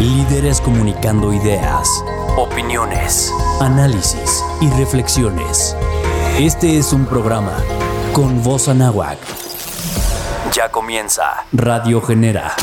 Líderes comunicando ideas, opiniones, análisis y reflexiones. Este es un programa con voz anáhuac. Ya comienza Radio Genera.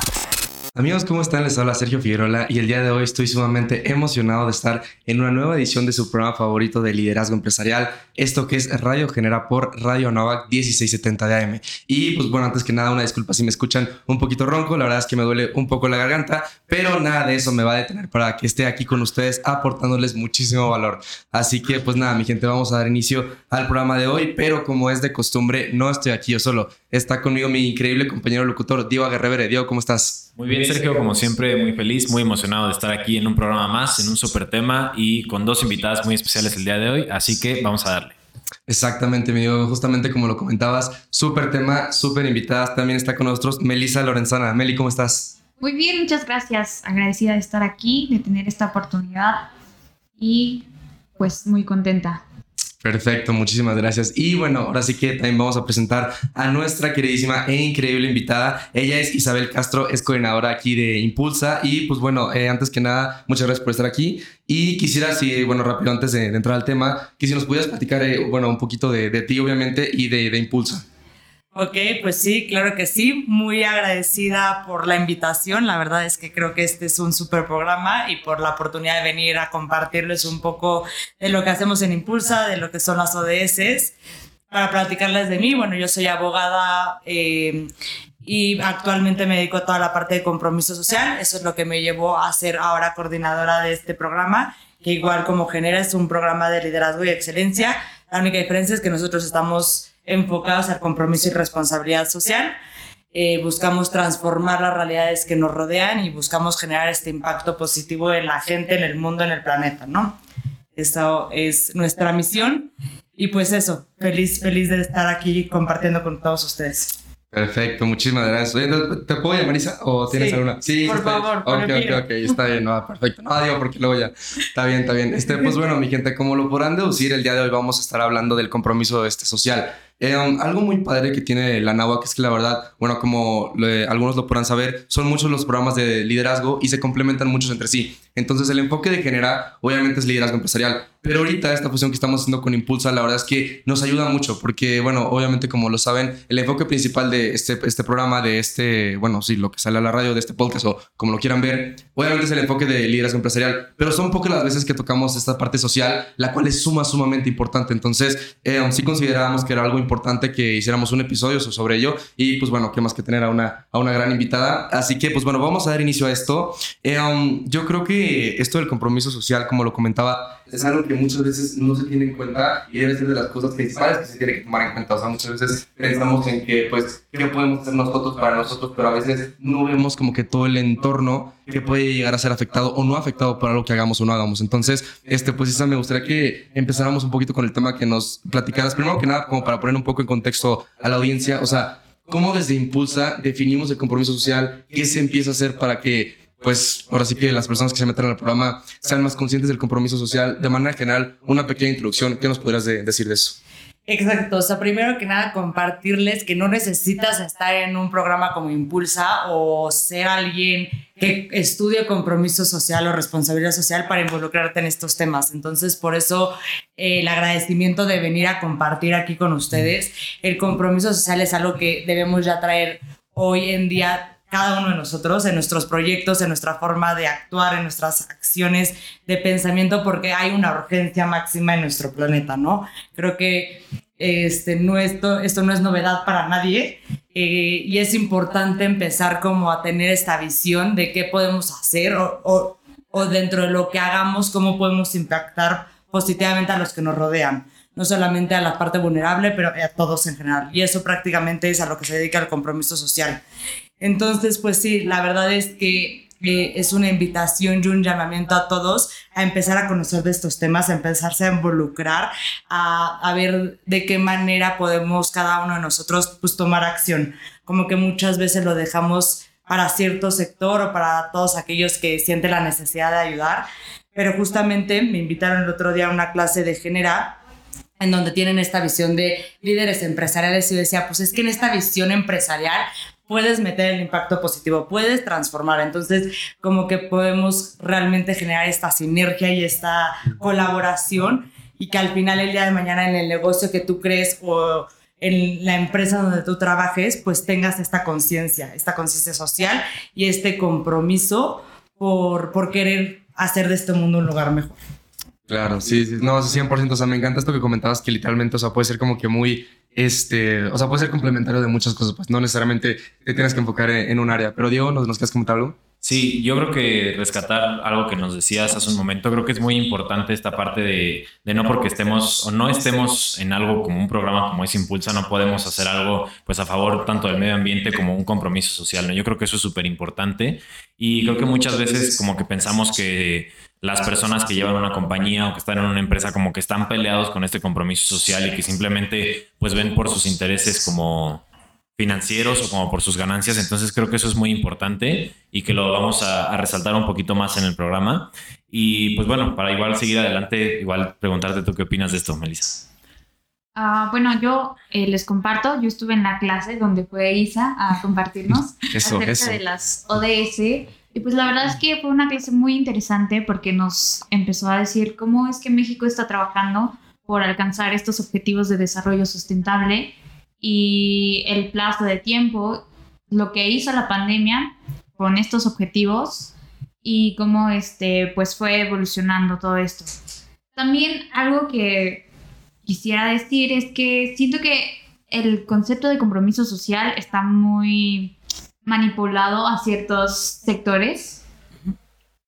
Amigos, ¿cómo están? Les habla Sergio Figueroa y el día de hoy estoy sumamente emocionado de estar en una nueva edición de su programa favorito de liderazgo empresarial, esto que es Radio Genera por Radio Novak 1670 de AM. Y pues bueno, antes que nada, una disculpa si me escuchan un poquito ronco, la verdad es que me duele un poco la garganta, pero nada de eso me va a detener para que esté aquí con ustedes aportándoles muchísimo valor. Así que pues nada, mi gente, vamos a dar inicio al programa de hoy, pero como es de costumbre, no estoy aquí yo solo. Está conmigo mi increíble compañero locutor, Diego Aguerrevere. Diego, ¿cómo estás? Muy bien, Sergio, como siempre, muy feliz, muy emocionado de estar aquí en un programa más, en un super tema y con dos invitadas muy especiales el día de hoy, así que vamos a darle. Exactamente, mi amigo, justamente como lo comentabas, súper tema, súper invitadas. También está con nosotros Melissa Lorenzana. Meli, ¿cómo estás? Muy bien, muchas gracias. Agradecida de estar aquí, de tener esta oportunidad y pues muy contenta. Perfecto, muchísimas gracias. Y bueno, ahora sí que también vamos a presentar a nuestra queridísima e increíble invitada. Ella es Isabel Castro, es coordinadora aquí de Impulsa. Y pues bueno, eh, antes que nada, muchas gracias por estar aquí. Y quisiera, si, bueno, rápido, antes de, entrar al tema, que si nos pudieras platicar, eh, bueno, un poquito de, de, ti, obviamente, y de, de Impulsa. Ok, pues sí, claro que sí. Muy agradecida por la invitación. La verdad es que creo que este es un súper programa y por la oportunidad de venir a compartirles un poco de lo que hacemos en Impulsa, de lo que son las ODS. Para platicarles de mí, bueno, yo soy abogada eh, y actualmente me dedico a toda la parte de compromiso social. Eso es lo que me llevó a ser ahora coordinadora de este programa, que igual como genera es un programa de liderazgo y excelencia. La única diferencia es que nosotros estamos enfocados al compromiso y responsabilidad social. Eh, buscamos transformar las realidades que nos rodean y buscamos generar este impacto positivo en la gente, en el mundo, en el planeta, ¿no? Eso es nuestra misión y pues eso, feliz, feliz de estar aquí compartiendo con todos ustedes. Perfecto, muchísimas gracias. ¿Te puedo llamar Isa o tienes alguna? Sí, por favor. Ok, ok, ok, está bien, no, perfecto. No, digo, porque luego ya. Está bien, está bien. Este, pues bueno, mi gente, como lo podrán deducir, el día de hoy vamos a estar hablando del compromiso este, social. Eh, um, algo muy padre que tiene la NAWAC es que la verdad, bueno, como algunos lo podrán saber, son muchos los programas de liderazgo y se complementan muchos entre sí. Entonces el enfoque de Genera obviamente es liderazgo empresarial, pero ahorita esta fusión que estamos haciendo con Impulsa, la verdad es que nos ayuda mucho porque, bueno, obviamente como lo saben, el enfoque principal de este, este programa, de este, bueno, sí, lo que sale a la radio, de este podcast o como lo quieran ver, obviamente es el enfoque de liderazgo empresarial, pero son pocas las veces que tocamos esta parte social, la cual es suma, sumamente importante. Entonces, eh, sí considerábamos que era algo importante que hiciéramos un episodio sobre ello y pues bueno, qué más que tener a una, a una gran invitada. Así que pues bueno, vamos a dar inicio a esto. Eh, um, yo creo que esto del compromiso social, como lo comentaba, es algo que muchas veces no se tiene en cuenta y debe ser de las cosas principales que se tiene que tomar en cuenta. O sea, muchas veces pensamos en que, pues, ¿qué podemos hacer nosotros para nosotros? Pero a veces no vemos como que todo el entorno que puede llegar a ser afectado o no afectado por algo que hagamos o no hagamos. Entonces, este, pues, Isa, me gustaría que empezáramos un poquito con el tema que nos platicaras. Primero que nada, como para poner un poco en contexto a la audiencia, o sea, ¿cómo desde Impulsa definimos el compromiso social? ¿Qué se empieza a hacer para que pues ahora sí que las personas que se metan al programa sean más conscientes del compromiso social. De manera general, una pequeña introducción, ¿qué nos podrías decir de eso? Exacto, o sea, primero que nada compartirles que no necesitas estar en un programa como Impulsa o ser alguien que estudie compromiso social o responsabilidad social para involucrarte en estos temas. Entonces, por eso eh, el agradecimiento de venir a compartir aquí con ustedes. El compromiso social es algo que debemos ya traer hoy en día cada uno de nosotros, en nuestros proyectos, en nuestra forma de actuar, en nuestras acciones de pensamiento, porque hay una urgencia máxima en nuestro planeta, ¿no? Creo que este, no esto, esto no es novedad para nadie eh, y es importante empezar como a tener esta visión de qué podemos hacer o, o, o dentro de lo que hagamos, cómo podemos impactar positivamente a los que nos rodean no solamente a la parte vulnerable, pero a todos en general. Y eso prácticamente es a lo que se dedica el compromiso social. Entonces, pues sí, la verdad es que eh, es una invitación y un llamamiento a todos a empezar a conocer de estos temas, a empezarse a involucrar, a, ver de qué manera podemos cada uno de nosotros pues tomar acción. Como que muchas veces lo dejamos para cierto sector o para todos aquellos que sienten la necesidad de ayudar. Pero justamente me invitaron el otro día a una clase de Genera en donde tienen esta visión de líderes empresariales y decía, pues es que en esta visión empresarial puedes meter el impacto positivo, puedes transformar. Entonces, como que podemos realmente generar esta sinergia y esta colaboración y que al final el día de mañana en el negocio que tú crees o en la empresa donde tú trabajes, pues tengas esta conciencia, esta conciencia social y este compromiso por, por querer hacer de este mundo un lugar mejor. Claro, sí, sí, no, 100%, o sea, me encanta esto que comentabas que literalmente, o sea, puede ser como que muy, este, o sea, puede ser complementario de muchas cosas, pues no necesariamente te tienes que enfocar en, un área, pero Diego, ¿nos, nos quieres comentar algo? Sí, yo creo que rescatar algo que nos decías hace un momento, creo que es muy importante esta parte de, de, no porque estemos o no estemos en algo como un programa como es Impulsa, no podemos hacer algo pues a favor tanto del medio ambiente como un compromiso social, ¿no? Yo creo que eso es súper importante y creo que muchas veces como que pensamos que las personas que llevan una compañía o que están en una empresa como que están peleados con este compromiso social y que simplemente pues ven por sus intereses como financieros o como por sus ganancias. Entonces creo que eso es muy importante y que lo vamos a, resaltar un poquito más en el programa. Y pues bueno, para igual seguir adelante, igual preguntarte tú qué opinas de esto, Melissa. Ah, bueno, yo eh, les comparto, yo estuve en la clase donde fue Isa a compartirnos acerca de las ODS y pues la verdad es que fue una clase muy interesante porque nos empezó a decir cómo es que México está trabajando por alcanzar estos objetivos de desarrollo sustentable y el plazo de tiempo, lo que hizo la pandemia con estos objetivos y cómo este, pues fue evolucionando todo esto. También algo que quisiera decir es que siento que el concepto de compromiso social está muy manipulado a ciertos sectores.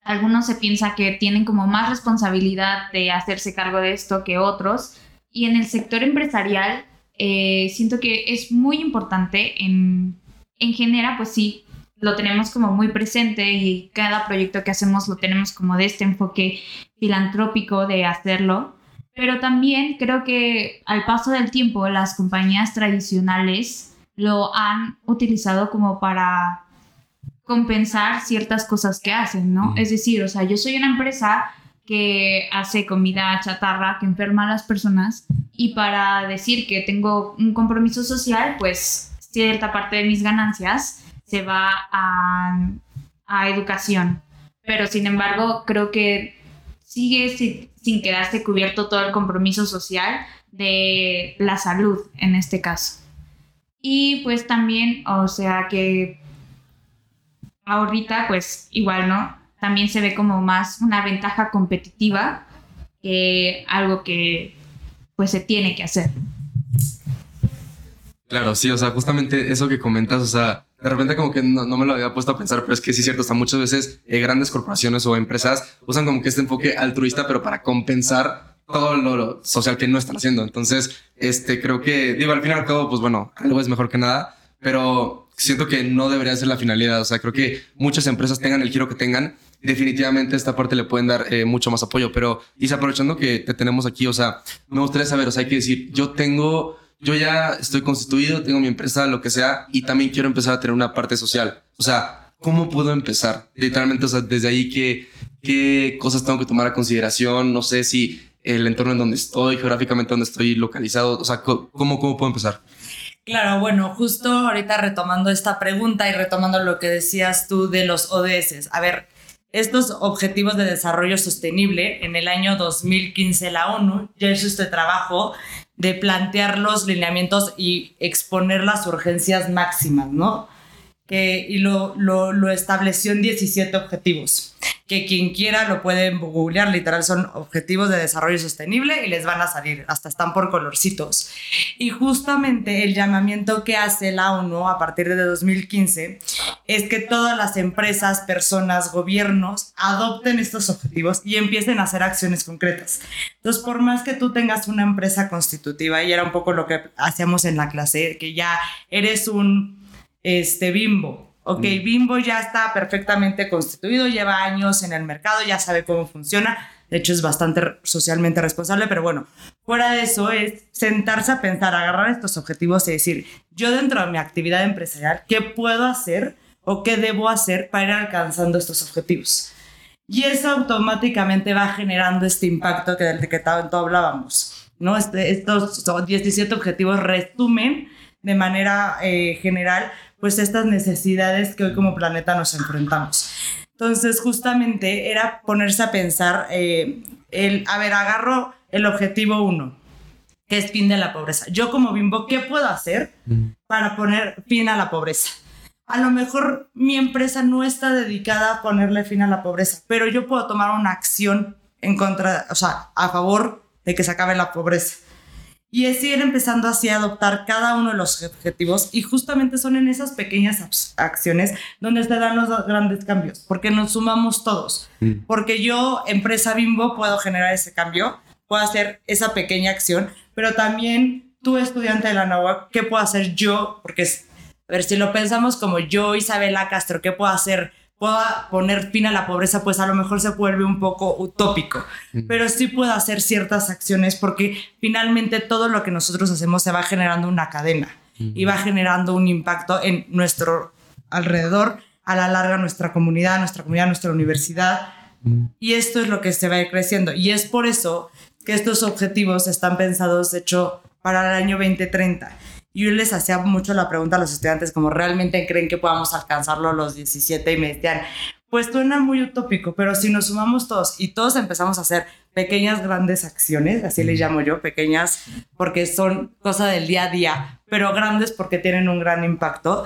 Algunos se piensa que tienen como más responsabilidad de hacerse cargo de esto que otros. Y en el sector empresarial eh, siento que es muy importante en, en general, pues sí, lo tenemos como muy presente y cada proyecto que hacemos lo tenemos como de este enfoque filantrópico de hacerlo. Pero también creo que al paso del tiempo las compañías tradicionales lo han utilizado como para compensar ciertas cosas que hacen, ¿no? Es decir, o sea, yo soy una empresa que hace comida chatarra que enferma a las personas y para decir que tengo un compromiso social, pues cierta parte de mis ganancias se va a, a educación. Pero sin embargo, creo que sigue sin, sin quedarse cubierto todo el compromiso social de la salud en este caso. Y pues también, o sea que ahorita pues igual, ¿no? también se ve como más una ventaja competitiva que algo que pues se tiene que hacer. Claro, sí, o sea, justamente eso que comentas, o sea, de repente como que no, me lo había puesto a pensar, pero es que sí es cierto, sea, muchas veces eh, grandes corporaciones o empresas usan como que este enfoque altruista, pero para compensar todo lo, social que no están haciendo. Entonces, este, creo que, digo, al fin y al cabo, pues bueno, algo es mejor que nada, pero siento que no debería ser la finalidad. O sea, creo que muchas empresas tengan el giro que tengan, definitivamente esta parte le pueden dar eh, mucho más apoyo. Pero, y aprovechando que te tenemos aquí, o sea, me gustaría saber, o sea, hay que decir, yo tengo, yo ya estoy constituido, tengo mi empresa, lo que sea, y también quiero empezar a tener una parte social. O sea, ¿cómo puedo empezar? Literalmente, o sea, desde ahí, ¿qué, qué cosas tengo que tomar a consideración? No sé si el entorno en donde estoy, geográficamente donde estoy localizado, o sea, ¿cómo, cómo puedo empezar? Claro, bueno, justo ahorita retomando esta pregunta y retomando lo que decías tú de los ODS. A ver, estos objetivos de desarrollo sostenible, en el año 2015 la ONU ya hizo este trabajo de plantear los lineamientos y exponer las urgencias máximas, ¿no? Y lo, lo, lo estableció en 17 objetivos que quien quiera lo pueden googlear, literal son objetivos de desarrollo sostenible y les van a salir, hasta están por colorcitos. Y justamente el llamamiento que hace la ONU a partir de 2015 es que todas las empresas, personas, gobiernos adopten estos objetivos y empiecen a hacer acciones concretas. Entonces, por más que tú tengas una empresa constitutiva, y era un poco lo que hacíamos en la clase, que ya eres un este, bimbo, Ok, mm. Bimbo ya está perfectamente constituido, lleva años en el mercado, ya sabe cómo funciona. De hecho, es bastante socialmente responsable, pero bueno, fuera de eso es sentarse a pensar, agarrar estos objetivos y decir, yo dentro de mi actividad empresarial, ¿qué puedo hacer o qué debo hacer para ir alcanzando estos objetivos? Y eso automáticamente va generando este impacto que del que tanto hablábamos. ¿no? Este, estos 17 objetivos resumen de manera eh, general pues estas necesidades que hoy como planeta nos enfrentamos. Entonces, justamente era ponerse a pensar, eh, el, a ver, agarro el objetivo uno, que es fin de la pobreza. Yo como bimbo, ¿qué puedo hacer para poner fin a la pobreza? A lo mejor mi empresa no está dedicada a ponerle fin a la pobreza, pero yo puedo tomar una acción en contra, o sea, a favor de que se acabe la pobreza. Y es ir empezando así a adoptar cada uno de los objetivos y justamente son en esas pequeñas acciones donde se dan los grandes cambios, porque nos sumamos todos. Mm. Porque yo, empresa Bimbo, puedo generar ese cambio, puedo hacer esa pequeña acción, pero también tú, estudiante de la NAWAC, ¿qué puedo hacer yo? Porque, a ver, si lo pensamos como yo, Isabela Castro, ¿qué puedo hacer pueda poner fin a la pobreza, pues a lo mejor se vuelve un poco utópico, pero sí puedo hacer ciertas acciones porque finalmente todo lo que nosotros hacemos se va generando una cadena y va generando un impacto en nuestro alrededor, a la larga nuestra comunidad, nuestra comunidad, nuestra universidad. Y esto es lo que se va a ir creciendo. Y es por eso que estos objetivos están pensados, de hecho, para el año 2030 yo les hacía mucho la pregunta a los estudiantes, como realmente creen que podamos alcanzarlo a los 17 y me decían, pues suena muy utópico, pero si nos sumamos todos y todos empezamos a hacer pequeñas, grandes acciones, así les llamo yo, pequeñas porque son cosa del día a día, pero grandes porque tienen un gran impacto,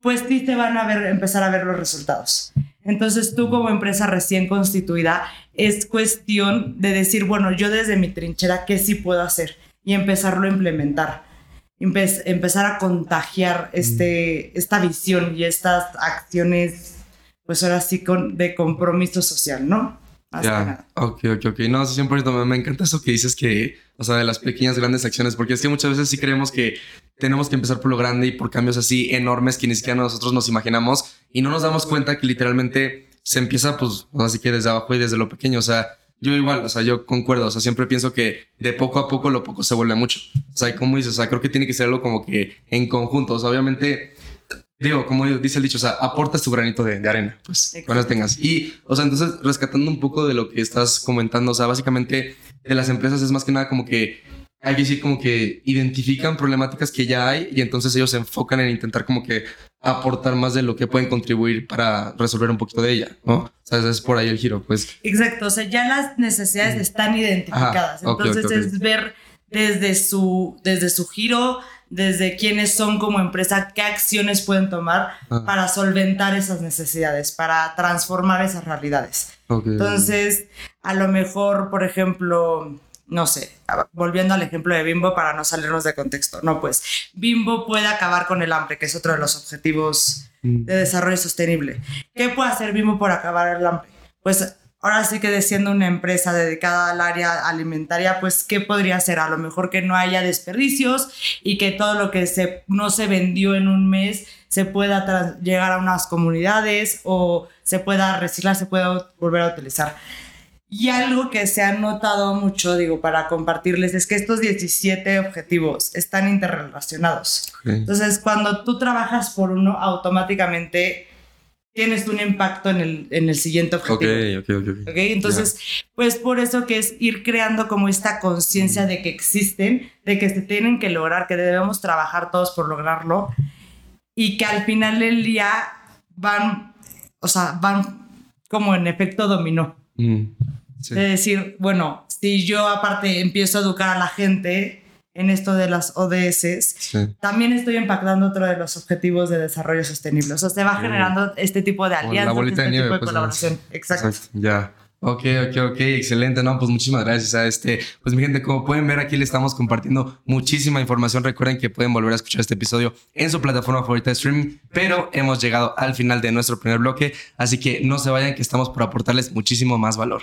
pues sí te van a ver, empezar a ver los resultados. Entonces tú como empresa recién constituida, es cuestión de decir, bueno, yo desde mi trinchera, ¿qué sí puedo hacer? Y empezarlo a implementar empezar a contagiar este, esta visión y estas acciones, pues ahora sí, con, de compromiso social, ¿no? ya, ok, ok, ok. No, 100% me, me encanta eso que dices que, o sea, de las pequeñas, grandes acciones, porque es que muchas veces sí creemos que tenemos que empezar por lo grande y por cambios así enormes que ni siquiera nosotros nos imaginamos y no nos damos cuenta que literalmente se empieza, pues, así que desde abajo y desde lo pequeño, o sea, yo igual, o sea, yo concuerdo, o sea, siempre pienso que de poco a poco lo poco se vuelve mucho. O sea, como dices, o sea, creo que tiene que ser algo como que en conjunto, o sea, obviamente, digo, como dice el dicho, o sea, aportas tu granito de, arena, pues, cuando tengas. Y, o sea, entonces, rescatando un poco de lo que estás comentando, o sea, básicamente de las empresas es más que nada como que hay que decir como que identifican problemáticas que ya hay y entonces ellos se enfocan en intentar como que aportar más de lo que pueden contribuir para resolver un poquito de ella, ¿no? O sea, es por ahí el giro, pues. Exacto, o sea, ya las necesidades están identificadas, entonces es ver desde su, desde su giro, desde quiénes son como empresa, qué acciones pueden tomar para solventar esas necesidades, para transformar esas realidades. Entonces, a lo mejor, por ejemplo, no sé, volviendo al ejemplo de Bimbo para no salirnos de contexto, no, pues Bimbo puede acabar con el hambre, que es otro de los objetivos mm. de desarrollo sostenible. ¿Qué puede hacer Bimbo por acabar el hambre? Pues ahora sí que siendo una empresa dedicada al área alimentaria, pues ¿qué podría hacer? A lo mejor que no haya desperdicios y que todo lo que se, no se vendió en un mes se pueda llegar a unas comunidades o se pueda reciclar, se pueda volver a utilizar. Y algo que se ha notado mucho, digo, para compartirles, es que estos 17 objetivos están interrelacionados. Entonces, cuando tú trabajas por uno, automáticamente tienes un impacto en el, en el siguiente objetivo. Ok, ok, ok. okay? Entonces, pues por eso que es ir creando como esta conciencia de que existen, de que se tienen que lograr, que debemos trabajar todos por lograrlo y que al final del día van, o sea, van como en efecto dominó. Mm. De decir, bueno, si yo aparte empiezo a educar a la gente en esto de las ODS, también estoy impactando otro de los objetivos de desarrollo sostenible. O sea, se va generando este tipo de alianzas, este tipo de pues, colaboración. Exacto. Ya. Ok, ok, ok, excelente. No, pues muchísimas gracias a este. Pues mi gente, como pueden ver, aquí le estamos compartiendo muchísima información. Recuerden que pueden volver a escuchar este episodio en su plataforma favorita de streaming, pero hemos llegado al final de nuestro primer bloque, así que no se vayan, que estamos por aportarles muchísimo más valor.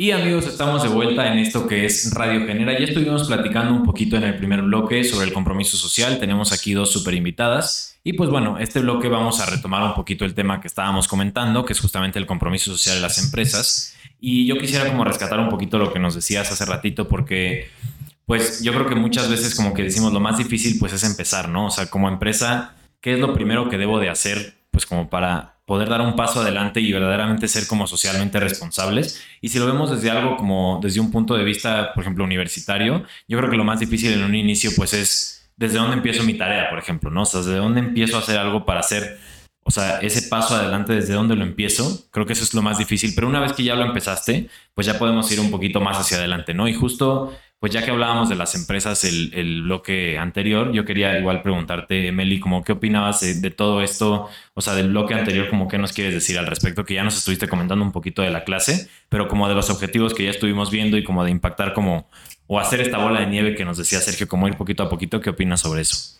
Y amigos, estamos de vuelta en esto que es Radio Genera. Ya estuvimos platicando un poquito en el primer bloque sobre el compromiso social. Tenemos aquí dos super invitadas. Y pues bueno, este bloque vamos a retomar un poquito el tema que estábamos comentando, que es justamente el compromiso social de las empresas. Y yo quisiera como rescatar un poquito lo que nos decías hace ratito, porque pues yo creo que muchas veces como que decimos lo más difícil pues es empezar, ¿no? O sea, como empresa, ¿qué es lo primero que debo de hacer pues como para poder dar un paso adelante y verdaderamente ser como socialmente responsables. Y si lo vemos desde algo como desde un punto de vista, por ejemplo, universitario, yo creo que lo más difícil en un inicio pues es desde dónde empiezo mi tarea, por ejemplo, ¿no? O sea, desde dónde empiezo a hacer algo para hacer, o sea, ese paso adelante, desde dónde lo empiezo, creo que eso es lo más difícil. Pero una vez que ya lo empezaste, pues ya podemos ir un poquito más hacia adelante, ¿no? Y justo pues ya que hablábamos de las empresas el, el, bloque anterior, yo quería igual preguntarte, Meli, como qué opinabas de, todo esto, o sea, del bloque anterior, como qué nos quieres decir al respecto, que ya nos estuviste comentando un poquito de la clase, pero como de los objetivos que ya estuvimos viendo y como de impactar como, o hacer esta bola de nieve que nos decía Sergio, como ir poquito a poquito, ¿qué opinas sobre eso?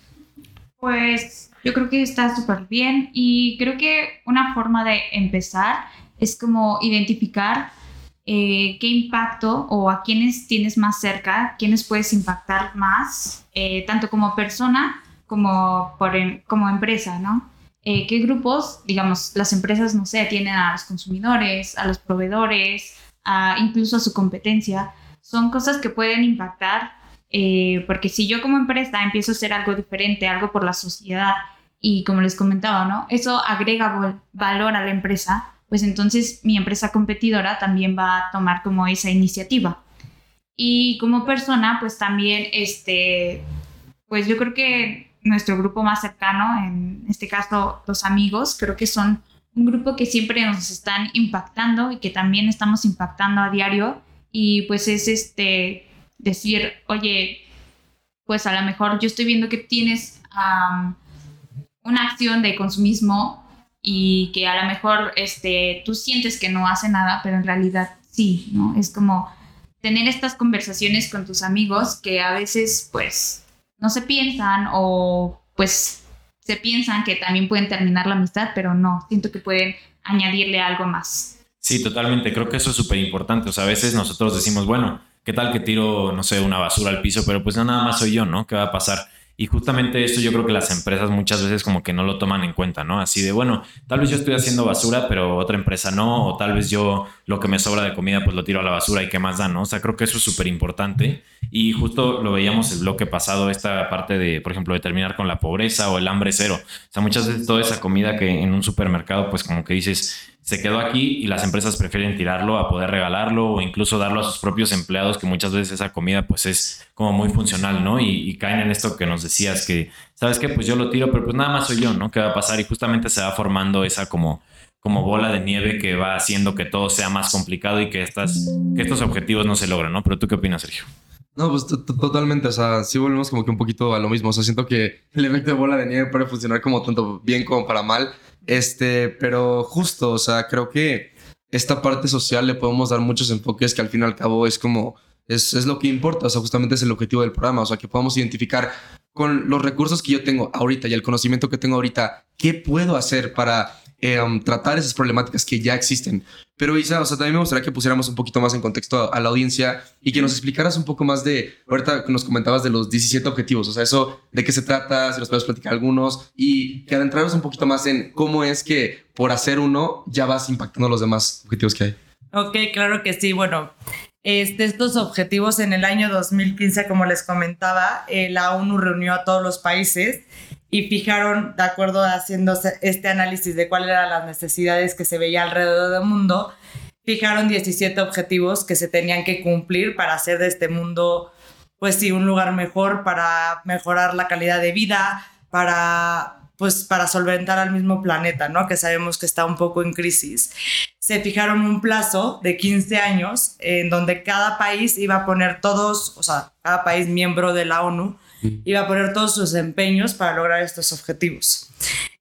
Pues yo creo que está súper bien y creo que una forma de empezar es como identificar eh, qué impacto o a quiénes tienes más cerca, quiénes puedes impactar más, eh, tanto como persona como por como empresa, ¿no? Eh, ¿Qué grupos, digamos, las empresas, no sé, tienen a los consumidores, a los proveedores, a, incluso a su competencia? Son cosas que pueden impactar, porque si yo como empresa empiezo a hacer algo diferente, algo por la sociedad, y como les comentaba, ¿no? Eso agrega valor a la empresa, pues entonces mi empresa competidora también va a tomar como esa iniciativa. Y como persona, pues también, este, pues yo creo que nuestro grupo más cercano, en este caso los amigos, creo que son un grupo que siempre nos están impactando y que también estamos impactando a diario. Y pues es este, decir, oye, pues a lo mejor yo estoy viendo que tienes una acción de consumismo y que a lo mejor este, tú sientes que no hace nada, pero en realidad sí, ¿no? Es como tener estas conversaciones con tus amigos que a veces pues no se piensan o pues se piensan que también pueden terminar la amistad, pero no, siento que pueden añadirle algo más. Sí, totalmente, creo que eso es súper importante, o sea, a veces nosotros decimos, bueno, ¿qué tal que tiro, no sé, una basura al piso? Pero pues no, nada más soy yo, ¿no? ¿Qué va a pasar? Y justamente esto yo creo que las empresas muchas veces como que no lo toman en cuenta, ¿no? Así de, bueno, tal vez yo estoy haciendo basura, pero otra empresa no, o tal vez yo lo que me sobra de comida pues lo tiro a la basura y qué más da, ¿no? O sea, creo que eso es súper importante. Y justo lo veíamos el bloque pasado, esta parte de, por ejemplo, de terminar con la pobreza o el hambre cero. O sea, muchas veces toda esa comida que en un supermercado pues como que dices, se quedó aquí y las empresas prefieren tirarlo a poder regalarlo o incluso darlo a sus propios empleados, que muchas veces esa comida pues es como muy funcional, ¿no? Y, caen en esto que nos decías, que, ¿sabes qué? Pues yo lo tiro, pero pues nada más soy yo, ¿no? ¿Qué va a pasar? Y justamente se va formando esa como, como bola de nieve que va haciendo que todo sea más complicado y que, estas, que estos objetivos no se logran, ¿no? Pero tú qué opinas, Sergio? No, pues totalmente, o sea, sí volvemos como que un poquito a lo mismo, o sea, siento que el efecto de bola de nieve puede funcionar como tanto bien como para mal, este, pero justo, o sea, creo que esta parte social le podemos dar muchos enfoques que al fin y al cabo es como, es, es lo que importa, o sea, justamente es el objetivo del programa, o sea, que podamos identificar con los recursos que yo tengo ahorita y el conocimiento que tengo ahorita, ¿qué puedo hacer para Em, tratar esas problemáticas que ya existen. Pero Isa, o sea, también me gustaría que pusiéramos un poquito más en contexto a, la audiencia y que nos explicaras un poco más de, ahorita nos comentabas de los 17 objetivos, o sea, eso, de qué se trata, si nos puedes platicar algunos y que adentrarnos un poquito más en cómo es que por hacer uno ya vas impactando los demás objetivos que hay. Ok, claro que sí. Bueno, estos objetivos en el año 2015, como les comentaba, eh, la ONU reunió a todos los países y fijaron, de acuerdo haciendo este análisis de cuáles eran las necesidades que se veía alrededor del mundo, fijaron 17 objetivos que se tenían que cumplir para hacer de este mundo, pues sí, un lugar mejor, para mejorar la calidad de vida, para pues para solventar al mismo planeta, ¿no? Que sabemos que está un poco en crisis. Se fijaron un plazo de 15 años en donde cada país iba a poner todos, o sea, cada país miembro de la ONU iba a poner todos sus empeños para lograr estos objetivos.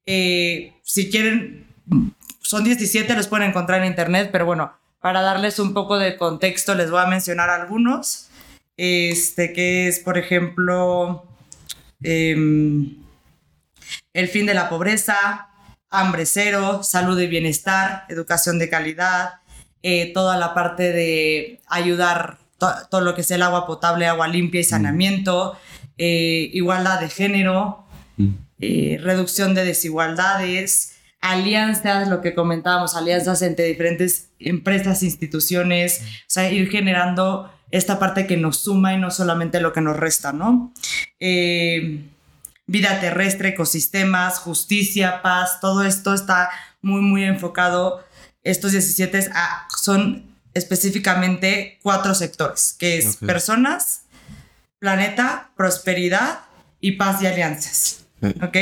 Eh, si quieren, son 17, los pueden encontrar en internet, pero bueno, para darles un poco de contexto les voy a mencionar algunos. Este que es, por ejemplo, em, el fin de la pobreza, hambre cero, salud y bienestar, educación de calidad, eh, toda la parte de ayudar todo lo que es el agua potable, agua limpia y saneamiento, eh, igualdad de género, mm. eh, reducción de desigualdades, alianzas, lo que comentábamos, alianzas entre diferentes empresas, instituciones, o sea, ir generando esta parte que nos suma y no solamente lo que nos resta, ¿no? vida terrestre, ecosistemas, justicia, paz, todo esto está muy, muy enfocado estos 17 son específicamente cuatro sectores, que es personas, planeta, prosperidad y paz y alianzas. ¿Ok?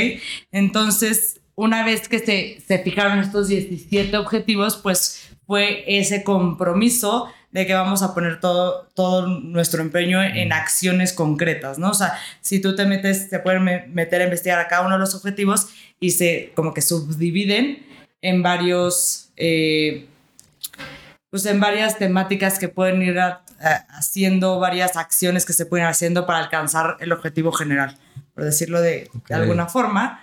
Entonces, una vez que se, se fijaron estos 17 objetivos, pues fue ese compromiso de que vamos a poner todo, todo nuestro empeño en acciones concretas, ¿no? O sea, si tú te metes, se pueden meter a investigar a cada uno de los objetivos y se como que subdividen en varios, eh, pues en varias temáticas que pueden ir haciendo, varias acciones que se pueden ir haciendo para alcanzar el objetivo general, por decirlo de, alguna forma.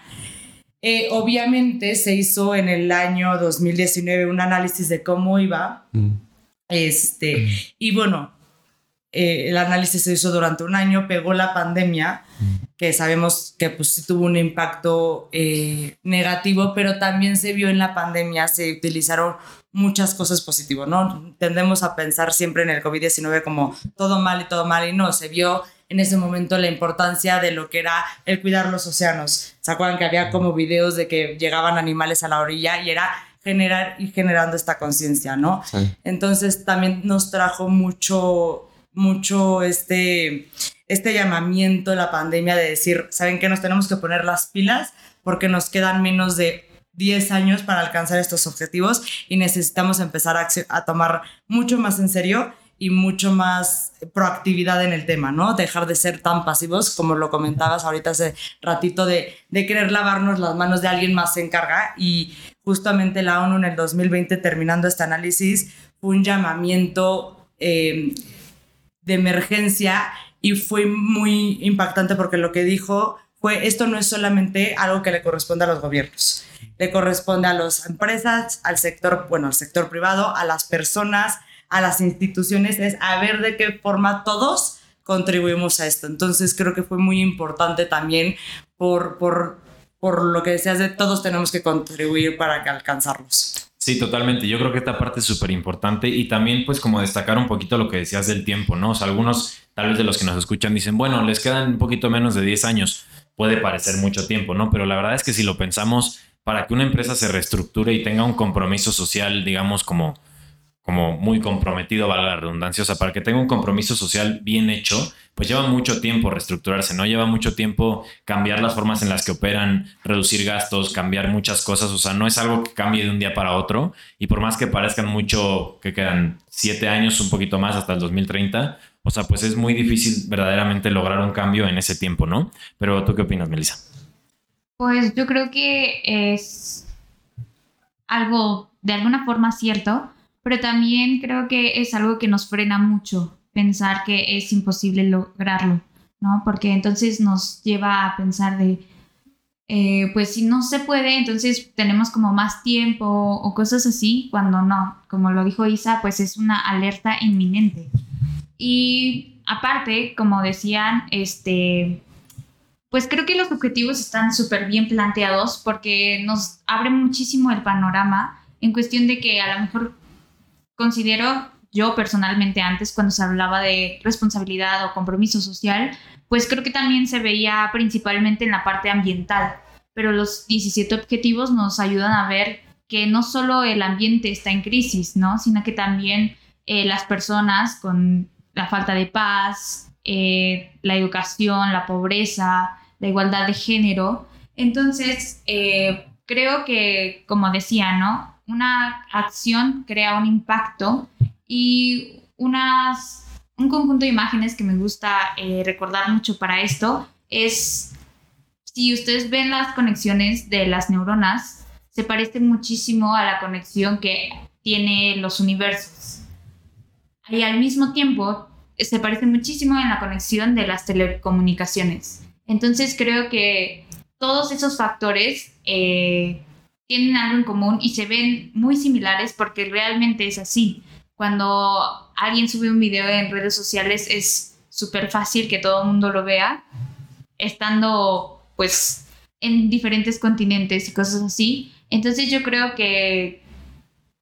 Eh, obviamente se hizo en el año 2019 un análisis de cómo iba. Mm. Este, mm. y bueno, eh, el análisis se hizo durante un año, pegó la pandemia, que sabemos que pues tuvo un impacto eh, negativo, pero también se vio en la pandemia, se utilizaron muchas cosas positivas, ¿no? Tendemos a pensar siempre en el COVID-19 como todo mal y todo mal, y no, se vio en ese momento la importancia de lo que era el cuidar los océanos. ¿Se acuerdan que había como videos de que llegaban animales a la orilla y era generar y generando esta conciencia, ¿no? Entonces también nos trajo mucho mucho este, este llamamiento de la pandemia de decir, ¿saben qué? Nos tenemos que poner las pilas porque nos quedan menos de 10 años para alcanzar estos objetivos y necesitamos empezar a, tomar mucho más en serio y mucho más proactividad en el tema, ¿no? Dejar de ser tan pasivos, como lo comentabas ahorita hace ratito, de, querer lavarnos las manos de alguien más se encarga. Y justamente la ONU en el 2020, terminando este análisis, fue un llamamiento eh, de emergencia y fue muy impactante porque lo que dijo fue esto no es solamente algo que le corresponde a los gobiernos, le corresponde a las empresas, al sector, bueno, al sector privado, a las personas, a las instituciones, es a ver de qué forma todos contribuimos a esto. Entonces creo que fue muy importante también por, por, por lo que decías de todos tenemos que contribuir para alcanzarlos. Sí, totalmente. Yo creo que esta parte es súper importante y también pues como destacar un poquito lo que decías del tiempo, ¿no? O sea, algunos tal vez de los que nos escuchan dicen, bueno, les quedan un poquito menos de 10 años. Puede parecer mucho tiempo, ¿no? Pero la verdad es que si lo pensamos, para que una empresa se reestructure y tenga un compromiso social, digamos, como como muy comprometido, valga la redundancia, o sea, para que tenga un compromiso social bien hecho, pues lleva mucho tiempo reestructurarse, ¿no? Lleva mucho tiempo cambiar las formas en las que operan, reducir gastos, cambiar muchas cosas, o sea, no es algo que cambie de un día para otro, y por más que parezcan mucho, que quedan siete años, un poquito más hasta el 2030, o sea, pues es muy difícil verdaderamente lograr un cambio en ese tiempo, ¿no? Pero tú qué opinas, Melissa? Pues yo creo que es algo de alguna forma cierto, pero también creo que es algo que nos frena mucho pensar que es imposible lograrlo, ¿no? Porque entonces nos lleva a pensar de, eh, pues si no se puede, entonces tenemos como más tiempo o cosas así, cuando no, como lo dijo Isa, pues es una alerta inminente. Y aparte, como decían, este, pues creo que los objetivos están súper bien planteados porque nos abre muchísimo el panorama en cuestión de que a lo mejor considero yo personalmente antes cuando se hablaba de responsabilidad o compromiso social, pues creo que también se veía principalmente en la parte ambiental, pero los 17 objetivos nos ayudan a ver que no solo el ambiente está en crisis, ¿no? Sino que también eh, las personas con la falta de paz, eh, la educación, la pobreza, la igualdad de género. Entonces, eh, creo que, como decía, ¿no? una acción crea un impacto y unas, un conjunto de imágenes que me gusta eh, recordar mucho para esto es, si ustedes ven las conexiones de las neuronas, se parece muchísimo a la conexión que tiene los universos. Y al mismo tiempo, se parece muchísimo en la conexión de las telecomunicaciones. Entonces creo que todos esos factores eh, tienen algo en común y se ven muy similares porque realmente es así. Cuando alguien sube un video en redes sociales es súper fácil que todo el mundo lo vea, estando pues en diferentes continentes y cosas así. Entonces yo creo que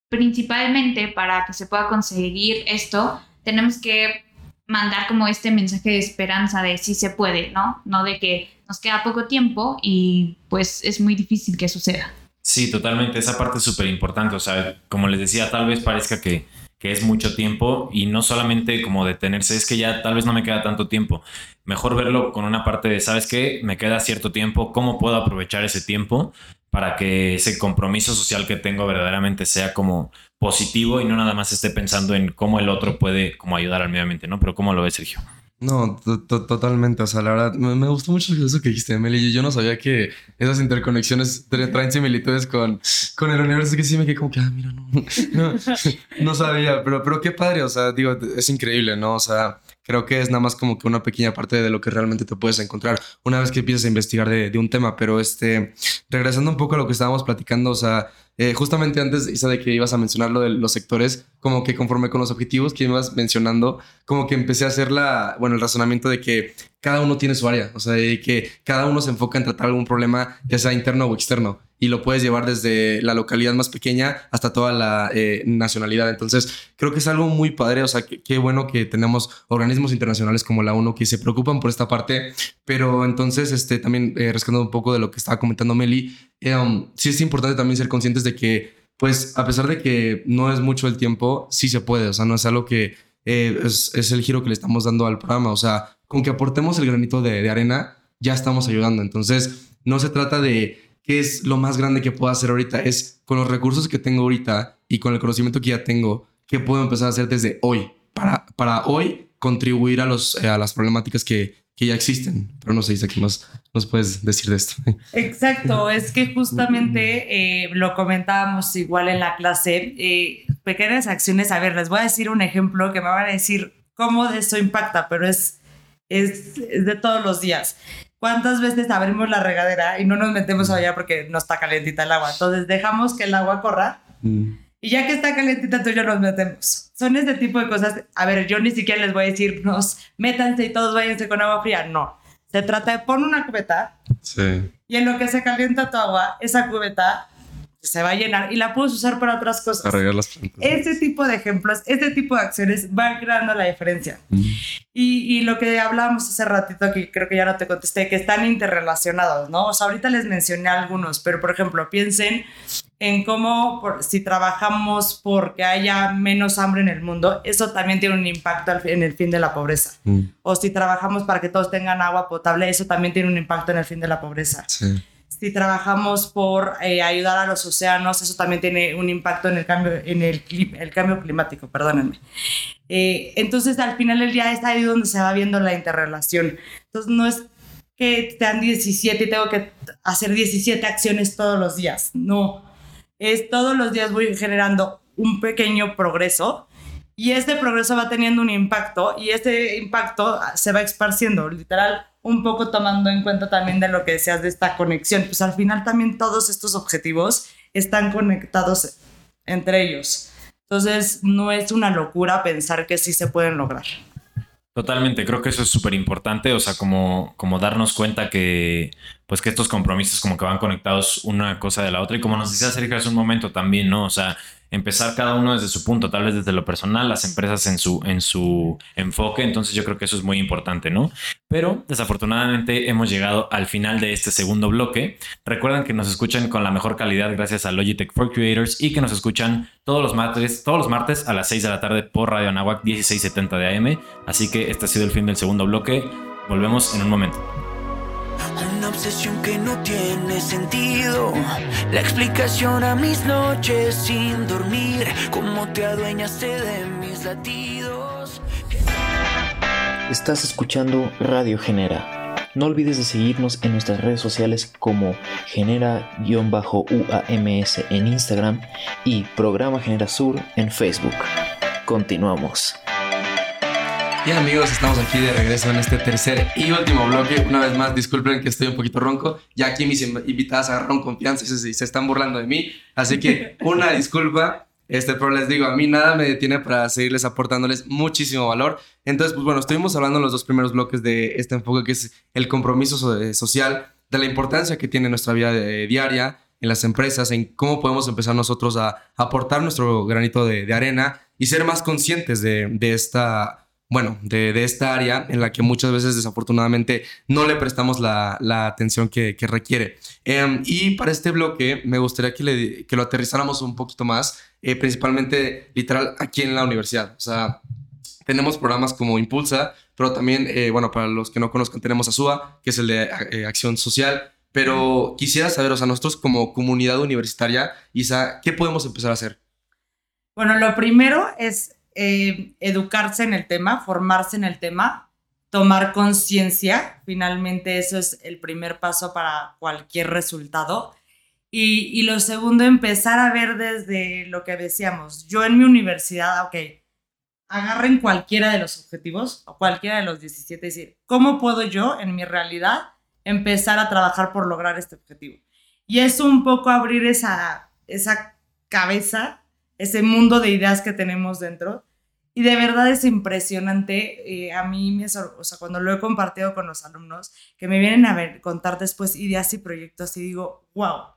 principalmente para que se pueda conseguir esto, tenemos que mandar como este mensaje de esperanza de si se puede, ¿no? No de que nos queda poco tiempo y pues es muy difícil que suceda. Sí, totalmente. Esa parte es súper importante. O sea, como les decía, tal vez parezca que, que es mucho tiempo y no solamente como detenerse, es que ya tal vez no me queda tanto tiempo. Mejor verlo con una parte de, ¿sabes qué? Me queda cierto tiempo, ¿cómo puedo aprovechar ese tiempo para que ese compromiso social que tengo verdaderamente sea como positivo y no nada más esté pensando en cómo el otro puede como ayudar al medio ambiente, ¿no? Pero ¿cómo lo ves, Sergio? No, totalmente. O sea, la verdad, me, gustó mucho eso que dijiste, Meli. Yo no sabía que esas interconexiones traen similitudes con, con el universo. Que sí me quedé como que, ah, mira, no, no, no sabía. Pero, pero qué padre. O sea, digo, es increíble, ¿no? O sea, creo que es nada más como que una pequeña parte de lo que realmente te puedes encontrar una vez que empiezas a investigar de, un tema. Pero este, regresando un poco a lo que estábamos platicando, o sea, eh, justamente antes, Isa, de que ibas a mencionar lo de los sectores, como que conforme con los objetivos que ibas mencionando, como que empecé a hacer la, bueno, el razonamiento de que cada uno tiene su área, o sea, de que cada uno se enfoca en tratar algún problema, ya sea interno o externo, y lo puedes llevar desde la localidad más pequeña hasta toda la eh, nacionalidad. Entonces, creo que es algo muy padre, o sea, qué bueno que tenemos organismos internacionales como la ONU que se preocupan por esta parte, pero entonces, este, también eh, rescatando un poco de lo que estaba comentando Meli, eh, um, sí es importante también ser conscientes de que, pues, a pesar de que no es mucho el tiempo, sí se puede, o sea, no es algo que es, es el giro que le estamos dando al programa, o sea, con que aportemos el granito de, arena, ya estamos ayudando. Entonces, no se trata de qué es lo más grande que puedo hacer ahorita, es con los recursos que tengo ahorita y con el conocimiento que ya tengo, qué puedo empezar a hacer desde hoy, para, para hoy contribuir a, los, eh, a las problemáticas que, que ya existen. Pero no sé, Isa, ¿qué más nos puedes decir de esto? Exacto, es que justamente eh, lo comentábamos igual en la clase, eh, pequeñas acciones, a ver, les voy a decir un ejemplo que me van a decir cómo eso impacta, pero es es, de todos los días. ¿Cuántas veces abrimos la regadera y no nos metemos allá porque no está calentita el agua? Entonces dejamos que el agua corra mm. y ya que está calentita tú y yo nos metemos. Son este tipo de cosas. A ver, yo ni siquiera les voy a decir, nos métanse y todos váyanse con agua fría. No. Se trata de poner una cubeta sí. y en lo que se calienta tu agua, esa cubeta se va a llenar y la puedes usar para otras cosas. Arreglar las plantas. Este tipo de ejemplos, este tipo de acciones van creando la diferencia. Mm. Y, y, lo que hablábamos hace ratito, que creo que ya no te contesté, que están interrelacionados, ¿no? O sea, ahorita les mencioné algunos, pero por ejemplo, piensen en cómo por, si trabajamos porque haya menos hambre en el mundo, eso también tiene un impacto en el fin de la pobreza. Mm. O si trabajamos para que todos tengan agua potable, eso también tiene un impacto en el fin de la pobreza. Sí si trabajamos por eh, ayudar a los océanos, eso también tiene un impacto en el cambio, en el, el cambio climático, perdónenme. Eh, entonces, al final del día es ahí donde se va viendo la interrelación. Entonces, no es que sean 17 y tengo que hacer 17 acciones todos los días. No, es todos los días voy generando un pequeño progreso y este progreso va teniendo un impacto y este impacto se va esparciendo, literal un poco tomando en cuenta también de lo que decías de esta conexión, pues al final también todos estos objetivos están conectados entre ellos. Entonces, no es una locura pensar que sí se pueden lograr. Totalmente, creo que eso es súper importante, o sea, como, como darnos cuenta que, pues que estos compromisos como que van conectados una cosa de la otra y como nos decía Sergio hace un momento también, ¿no? O sea, empezar cada uno desde su punto, tal vez desde lo personal, las empresas en su, en su enfoque, entonces yo creo que eso es muy importante, ¿no? Pero desafortunadamente hemos llegado al final de este segundo bloque. Recuerden que nos escuchan con la mejor calidad gracias a Logitech for Creators y que nos escuchan todos los martes, todos los martes a las 6 de la tarde por Radio Anahuac 1670 de AM. Así que este ha sido el fin del segundo bloque. Volvemos en un momento. Una obsesión que no tiene sentido. La explicación a mis noches sin dormir. Cómo te adueñaste de mis latidos. Estás escuchando Radio Genera. No olvides de seguirnos en nuestras redes sociales como genera-uams en Instagram y Programa Genera Sur en Facebook. Continuamos. Y amigos, estamos aquí de regreso en este tercer y último bloque. Una vez más, disculpen que estoy un poquito ronco. Ya aquí mis invitadas agarraron confianza y se, están burlando de mí. Así que una disculpa. Este, pero les digo, a mí nada me detiene para seguirles aportándoles muchísimo valor. Entonces, pues bueno, estuvimos hablando en los dos primeros bloques de este enfoque que es el compromiso social, de la importancia que tiene nuestra vida diaria en las empresas, en cómo podemos empezar nosotros a, aportar nuestro granito de, arena y ser más conscientes de, de esta bueno, de, esta área en la que muchas veces desafortunadamente no le prestamos la, atención que, requiere. Em, y para este bloque me gustaría que, lo aterrizáramos un poquito más, eh, principalmente literal aquí en la universidad. O sea, tenemos programas como Impulsa, pero también, eh, bueno, para los que no conozcan, tenemos ASUA, que es el de eh, Acción Social. Pero quisiera saber, o sea, nosotros como comunidad universitaria, Isa, ¿qué podemos empezar a hacer? Bueno, lo primero es eh, educarse en el tema, formarse en el tema, tomar conciencia. Finalmente eso es el primer paso para cualquier resultado. Y, lo segundo, empezar a ver desde lo que decíamos. Yo en mi universidad, ok, agarren cualquiera de los objetivos o cualquiera de los 17 y decir, ¿cómo puedo yo en mi realidad empezar a trabajar por lograr este objetivo? Y es un poco abrir esa, esa cabeza ese mundo de ideas que tenemos dentro. Y de verdad es impresionante. Eh, a mí, me, o sea, cuando lo he compartido con los alumnos, que me vienen a ver, contar después ideas y proyectos y digo, wow,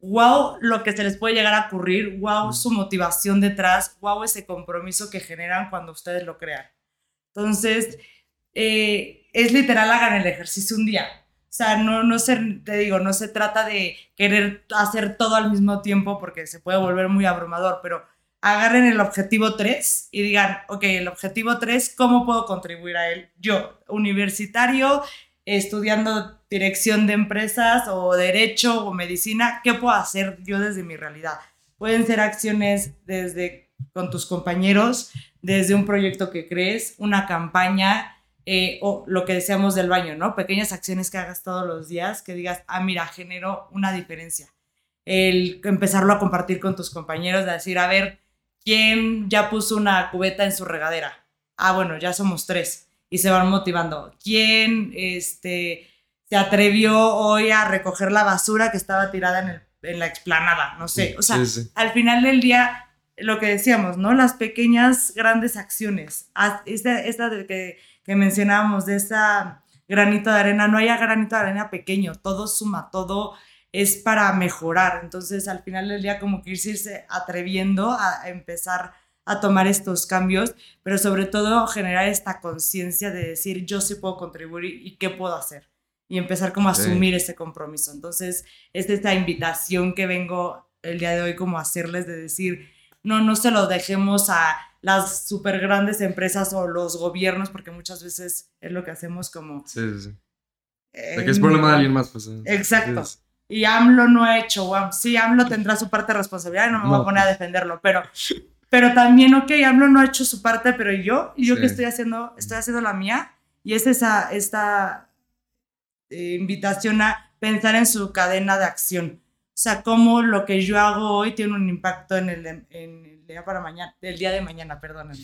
wow lo que se les puede llegar a ocurrir, wow su motivación detrás, wow ese compromiso que generan cuando ustedes lo crean. Entonces, eh, es literal, hagan el ejercicio un día. O sea, no, no se, te digo, no se trata de querer hacer todo al mismo tiempo porque se puede volver muy abrumador, pero agarren el objetivo 3 y digan, ok, el objetivo 3, ¿cómo puedo contribuir a él? Yo, universitario, estudiando dirección de empresas o derecho o medicina, ¿qué puedo hacer yo desde mi realidad? Pueden ser acciones desde con tus compañeros, desde un proyecto que crees, una campaña, eh, o lo que decíamos del baño, ¿no? Pequeñas acciones que hagas todos los días, que digas, ah, mira, generó una diferencia. El empezarlo a compartir con tus compañeros, de decir, a ver, ¿quién ya puso una cubeta en su regadera? Ah, bueno, ya somos tres. Y se van motivando. ¿Quién este, se atrevió hoy a recoger la basura que estaba tirada en, la explanada? No sé. O sea, al final del día, lo que decíamos, ¿no? Las pequeñas, grandes acciones. Esta, esta de que que mencionábamos de esa granito de arena, no haya granito de arena pequeño, todo suma, todo es para mejorar. Entonces, al final del día, como que irse atreviendo a empezar a tomar estos cambios, pero sobre todo generar esta conciencia de decir, yo sí puedo contribuir y qué puedo hacer. Y empezar como a asumir ese compromiso. Entonces, es esta invitación que vengo el día de hoy como a hacerles de decir, no, no se lo dejemos a las súper grandes empresas o los gobiernos, porque muchas veces es lo que hacemos como... Sí, sí, sí. que es problema de alguien más, pues. Eh, Exacto. Y AMLO no ha hecho, sí, AMLO tendrá su parte de responsabilidad y no me voy a poner a defenderlo, pero, pero también, ok, AMLO no ha hecho su parte, pero yo, y yo que estoy haciendo, estoy haciendo la mía, y es esa, esta eh, invitación a pensar en su cadena de acción. O sea, cómo lo que yo hago hoy tiene un impacto en el, en día para mañana, del día de mañana, perdón.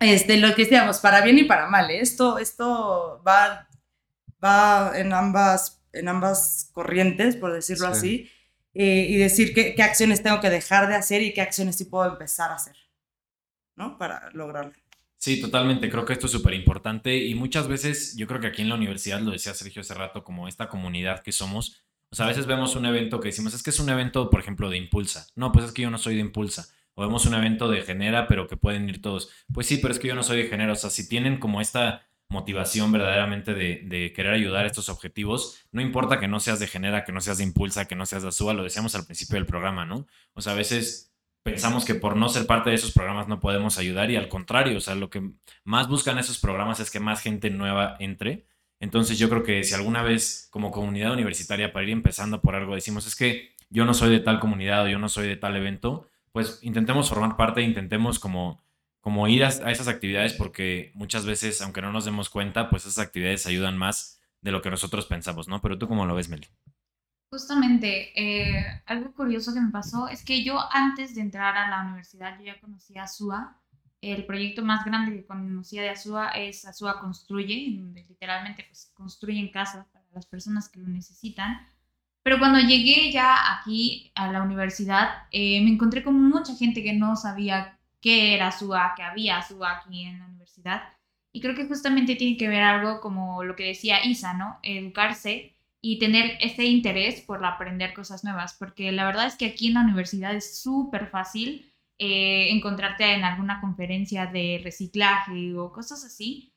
Este, lo que decíamos, para bien y para mal. ¿eh? Esto, esto va, va en, ambas, en ambas corrientes, por decirlo así, eh, y decir qué, qué, acciones tengo que dejar de hacer y qué acciones sí puedo empezar a hacer, ¿no? Para lograrlo. Sí, totalmente. Creo que esto es súper importante y muchas veces, yo creo que aquí en la universidad, lo decía Sergio hace rato, como esta comunidad que somos, o sea, a veces vemos un evento que decimos, es que es un evento, por ejemplo, de Impulsa. No, pues es que yo no soy de Impulsa. O vemos un evento de Genera, pero que pueden ir todos. Pues sí, pero es que yo no soy de Genera. O sea, si tienen como esta motivación verdaderamente de, querer ayudar a estos objetivos, no importa que no seas de Genera, que no seas de Impulsa, que no seas de Azúa, lo decíamos al principio del programa, ¿no? O sea, a veces pensamos que por no ser parte de esos programas no podemos ayudar y al contrario, o sea, lo que más buscan esos programas es que más gente nueva entre entonces yo creo que si alguna vez como comunidad universitaria para ir empezando por algo decimos es que yo no soy de tal comunidad o yo no soy de tal evento, pues intentemos formar parte, intentemos como, como ir a, esas actividades porque muchas veces, aunque no nos demos cuenta, pues esas actividades ayudan más de lo que nosotros pensamos, ¿no? Pero tú cómo lo ves, Meli. Justamente, eh, algo curioso que me pasó es que yo antes de entrar a la universidad, yo ya conocía a SUA el proyecto más grande que conocía de Azúa es Azúa Construye, donde literalmente pues, construyen casas para las personas que lo necesitan. Pero cuando llegué ya aquí a la universidad, eh, me encontré con mucha gente que no sabía qué era Azúa, que había Azúa aquí en la universidad. Y creo que justamente tiene que ver algo como lo que decía Isa, ¿no? Educarse y tener ese interés por aprender cosas nuevas, porque la verdad es que aquí en la universidad es súper fácil eh, encontrarte en alguna conferencia de reciclaje o cosas así.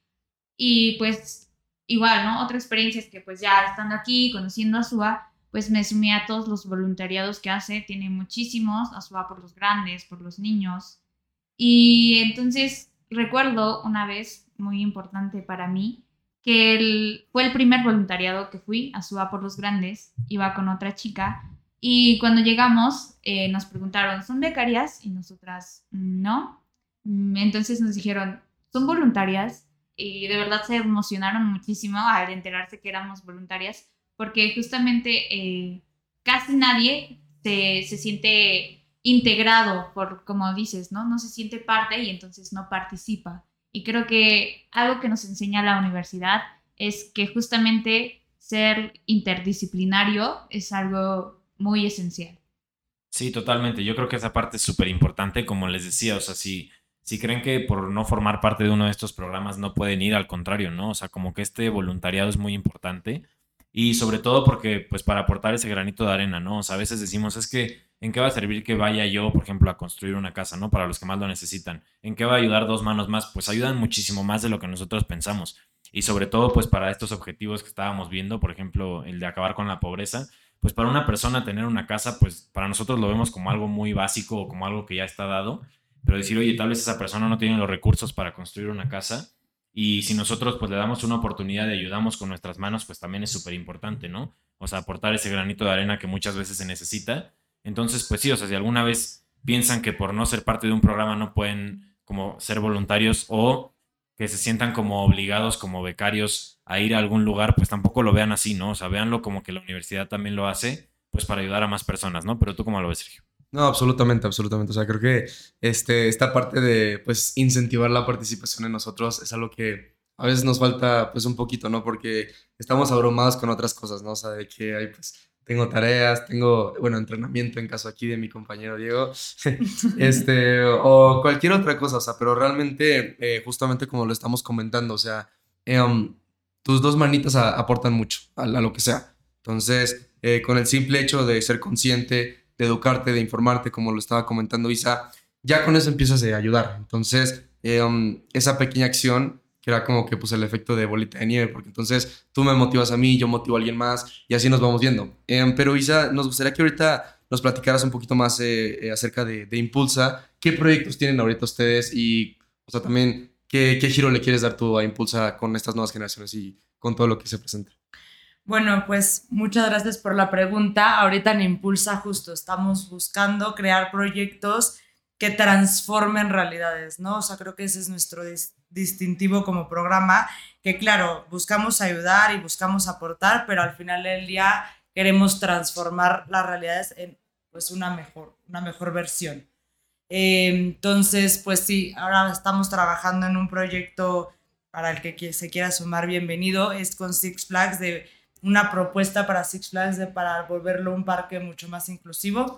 Y pues igual, ¿no? Otra experiencia es que pues ya estando aquí, conociendo a SUA, pues me sumé a todos los voluntariados que hace, tiene muchísimos, a SUA por los grandes, por los niños. Y entonces recuerdo una vez muy importante para mí, que fue el primer voluntariado que fui a SUA por los grandes, iba con otra chica y cuando llegamos, eh, nos preguntaron, ¿son becarias? Y nosotras, no. Mm, entonces nos dijeron, ¿son voluntarias? Y de verdad se emocionaron muchísimo al enterarse que éramos voluntarias, porque justamente eh, casi nadie se, se, siente integrado, por como dices, ¿no? No se siente parte y entonces no participa. Y creo que algo que nos enseña la universidad es que justamente ser interdisciplinario es algo muy esencial. Sí, totalmente. Yo creo que esa parte es súper importante, como les decía, o sea, si, si creen que por no formar parte de uno de estos programas no pueden ir, al contrario, ¿no? O sea, como que este voluntariado es muy importante y sobre todo porque, pues, para aportar ese granito de arena, ¿no? O sea, a veces decimos, es que, ¿en qué va a servir que vaya yo, por ejemplo, a construir una casa, ¿no? Para los que más lo necesitan. ¿En qué va a ayudar dos manos más? Pues ayudan muchísimo más de lo que nosotros pensamos. Y sobre todo, pues, para estos objetivos que estábamos viendo, por ejemplo, el de acabar con la pobreza, pues para una persona tener una casa, pues para nosotros lo vemos como algo muy básico o como algo que ya está dado, pero decir, oye, tal vez esa persona no tiene los recursos para construir una casa y si nosotros pues le damos una oportunidad y ayudamos con nuestras manos, pues también es súper importante, ¿no? O sea, aportar ese granito de arena que muchas veces se necesita. Entonces, pues sí, o sea, si alguna vez piensan que por no ser parte de un programa no pueden como ser voluntarios o que se sientan como obligados como becarios a ir a algún lugar, pues tampoco lo vean así, ¿no? O sea, véanlo como que la universidad también lo hace, pues para ayudar a más personas, ¿no? Pero tú cómo lo ves, Sergio. No, absolutamente, absolutamente. O sea, creo que este, esta parte de, pues, incentivar la participación en nosotros es algo que a veces nos falta, pues, un poquito, ¿no? Porque estamos abrumados con otras cosas, ¿no? O sea, de que hay, pues, tengo tareas, tengo, bueno, entrenamiento en caso aquí de mi compañero Diego, este, o cualquier otra cosa, o sea, pero realmente, eh, justamente como lo estamos comentando, o sea, em, tus dos manitas aportan mucho a, lo que sea. Entonces, eh, con el simple hecho de ser consciente, de educarte, de informarte, como lo estaba comentando Isa, ya con eso empiezas a ayudar. Entonces, em, esa pequeña acción que era como que pues el efecto de bolita de nieve, porque entonces tú me motivas a mí, yo motivo a alguien más y así nos vamos viendo. Em, pero Isa, nos gustaría que ahorita nos platicaras un poquito más eh, eh, acerca de, Impulsa, qué proyectos tienen ahorita ustedes y, o sea, también qué, qué giro le quieres dar tú a Impulsa con estas nuevas generaciones y con todo lo que se presenta. Bueno, pues muchas gracias por la pregunta. Ahorita en Impulsa justo estamos buscando crear proyectos que transformen realidades, ¿no? O sea, creo que ese es nuestro distintivo como programa, que claro, buscamos ayudar y buscamos aportar, pero al final del día queremos transformar las realidades en pues una mejor, una mejor versión. Eh, entonces, pues sí, ahora estamos trabajando en un proyecto para el que se quiera sumar, bienvenido, es con Six Flags de una propuesta para Six Flags de para volverlo un parque mucho más inclusivo.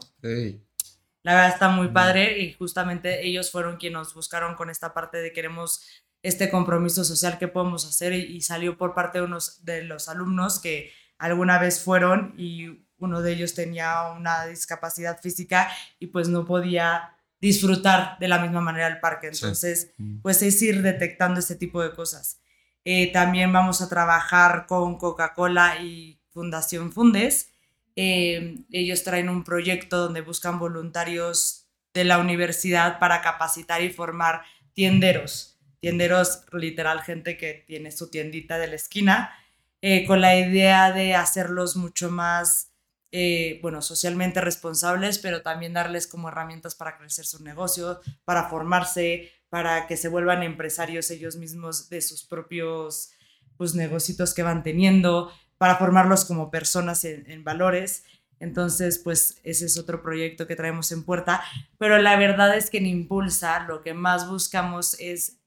La verdad está muy padre y justamente ellos fueron quienes nos buscaron con esta parte de queremos este compromiso social que podemos hacer y, salió por parte de unos de los alumnos que alguna vez fueron y uno de ellos tenía una discapacidad física y pues no podía disfrutar de la misma manera el parque. Entonces, pues es ir detectando este tipo de cosas. Eh, también vamos a trabajar con Coca-Cola y Fundación Fundes. Eh, ellos traen un proyecto donde buscan voluntarios de la universidad para capacitar y formar tienderos. Tienderos, literal, gente que tiene su tiendita de la esquina, eh, con la idea de hacerlos mucho más, eh, bueno, socialmente responsables, pero también darles como herramientas para crecer su negocio, para formarse, para que se vuelvan empresarios ellos mismos de sus propios pues, negocios que van teniendo, para formarlos como personas en, valores. Entonces, pues ese es otro proyecto que traemos en puerta. Pero la verdad es que en Impulsa lo que más buscamos es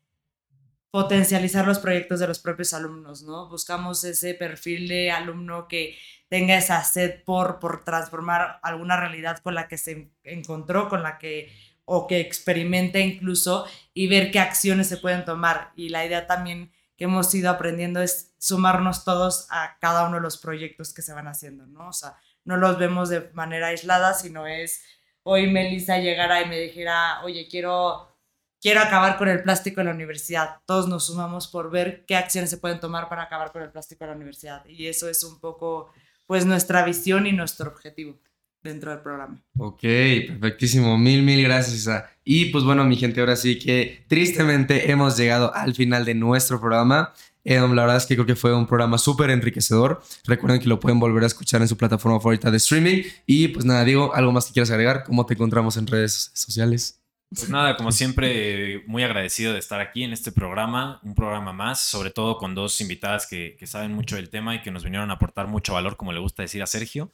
potencializar los proyectos de los propios alumnos, ¿no? Buscamos ese perfil de alumno que tenga esa sed por, por transformar alguna realidad con la que se encontró, con la que o que experimente incluso y ver qué acciones se pueden tomar. Y la idea también que hemos ido aprendiendo es sumarnos todos a cada uno de los proyectos que se van haciendo, ¿no? O sea, no los vemos de manera aislada, sino es hoy Melissa llegara y me dijera, oye, quiero, quiero acabar con el plástico en la universidad. Todos nos sumamos por ver qué acciones se pueden tomar para acabar con el plástico en la universidad. Y eso es un poco, pues, nuestra visión y nuestro objetivo dentro del programa. Ok, perfectísimo. Mil, mil gracias, Isa. Y pues bueno, mi gente, ahora sí que tristemente hemos llegado al final de nuestro programa. Em, la verdad es que creo que fue un programa súper enriquecedor. Recuerden que lo pueden volver a escuchar en su plataforma favorita de streaming. Y pues nada, digo, algo más que quieras agregar, ¿cómo te encontramos en redes sociales? Pues nada, como siempre, muy agradecido de estar aquí en este programa, un programa más, sobre todo con dos invitadas que, que saben mucho del tema y que nos vinieron a aportar mucho valor, como le gusta decir a Sergio.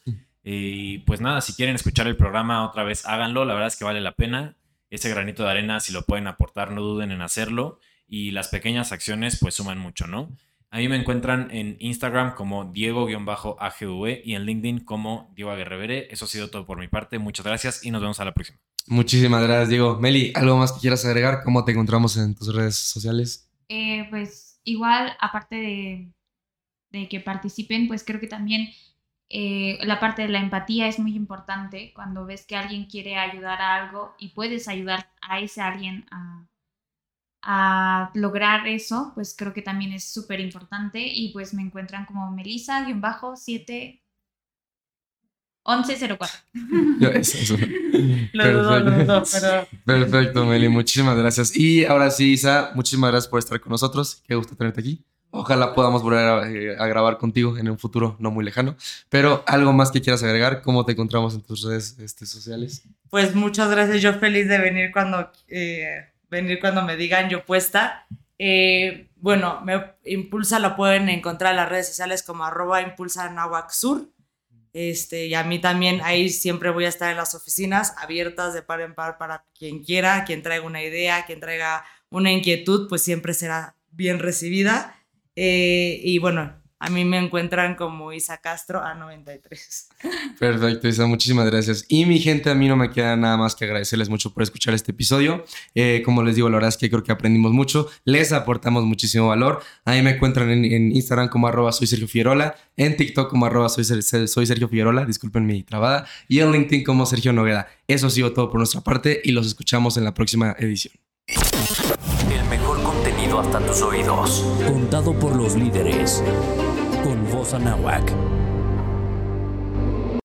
Y pues nada, si quieren escuchar el programa otra vez, háganlo. La verdad es que vale la pena. Ese granito de arena, si lo pueden aportar, no duden en hacerlo. Y las pequeñas acciones, pues suman mucho, ¿no? A mí me encuentran en Instagram como Diego-AGV y en LinkedIn como Diego Aguerrevere. Eso ha sido todo por mi parte. Muchas gracias y nos vemos a la próxima. Muchísimas gracias, Diego. Meli, ¿algo más que quieras agregar? ¿Cómo te encontramos en tus redes sociales? Eh, pues igual, aparte de, de que participen, pues creo que también eh, la parte de la empatía es muy importante cuando ves que alguien quiere ayudar a algo y puedes ayudar a ese alguien a, a lograr eso, pues creo que también es súper importante y pues me encuentran como Melissa-7 1104. eso, Perfecto. Perfecto, Meli. Muchísimas gracias. Y ahora sí, Isa, muchísimas gracias por estar con nosotros. Qué gusto tenerte aquí. Ojalá podamos volver eh, a, grabar contigo en un futuro no muy lejano. Pero algo más que quieras agregar, ¿cómo te encontramos en tus redes este, sociales? Pues muchas gracias, yo feliz de venir cuando, eh, venir cuando me digan yo puesta. Eh, bueno, me Impulsa lo pueden encontrar en las redes sociales como arroba impulsa. Este, y a mí también ahí siempre voy a estar en las oficinas abiertas de par en par para quien quiera, quien traiga una idea, quien traiga una inquietud, pues siempre será bien recibida. Eh, y bueno, a mí me encuentran como Isa Castro A93. Perfecto, Isa, muchísimas gracias. Y mi gente, a mí no me queda nada más que agradecerles mucho por escuchar este episodio. Eh, como les digo, la verdad es que creo que aprendimos mucho, les aportamos muchísimo valor. A mí me encuentran en, Instagram como arroba soy Sergio Figuerola, en TikTok como arroba soy, soy Sergio Figuerola, disculpen mi trabada, y en LinkedIn como Sergio Nogueda. Eso ha sido todo por nuestra parte y los escuchamos en la próxima edición hasta tus oídos. Contado por los líderes. Con voz anáhuac.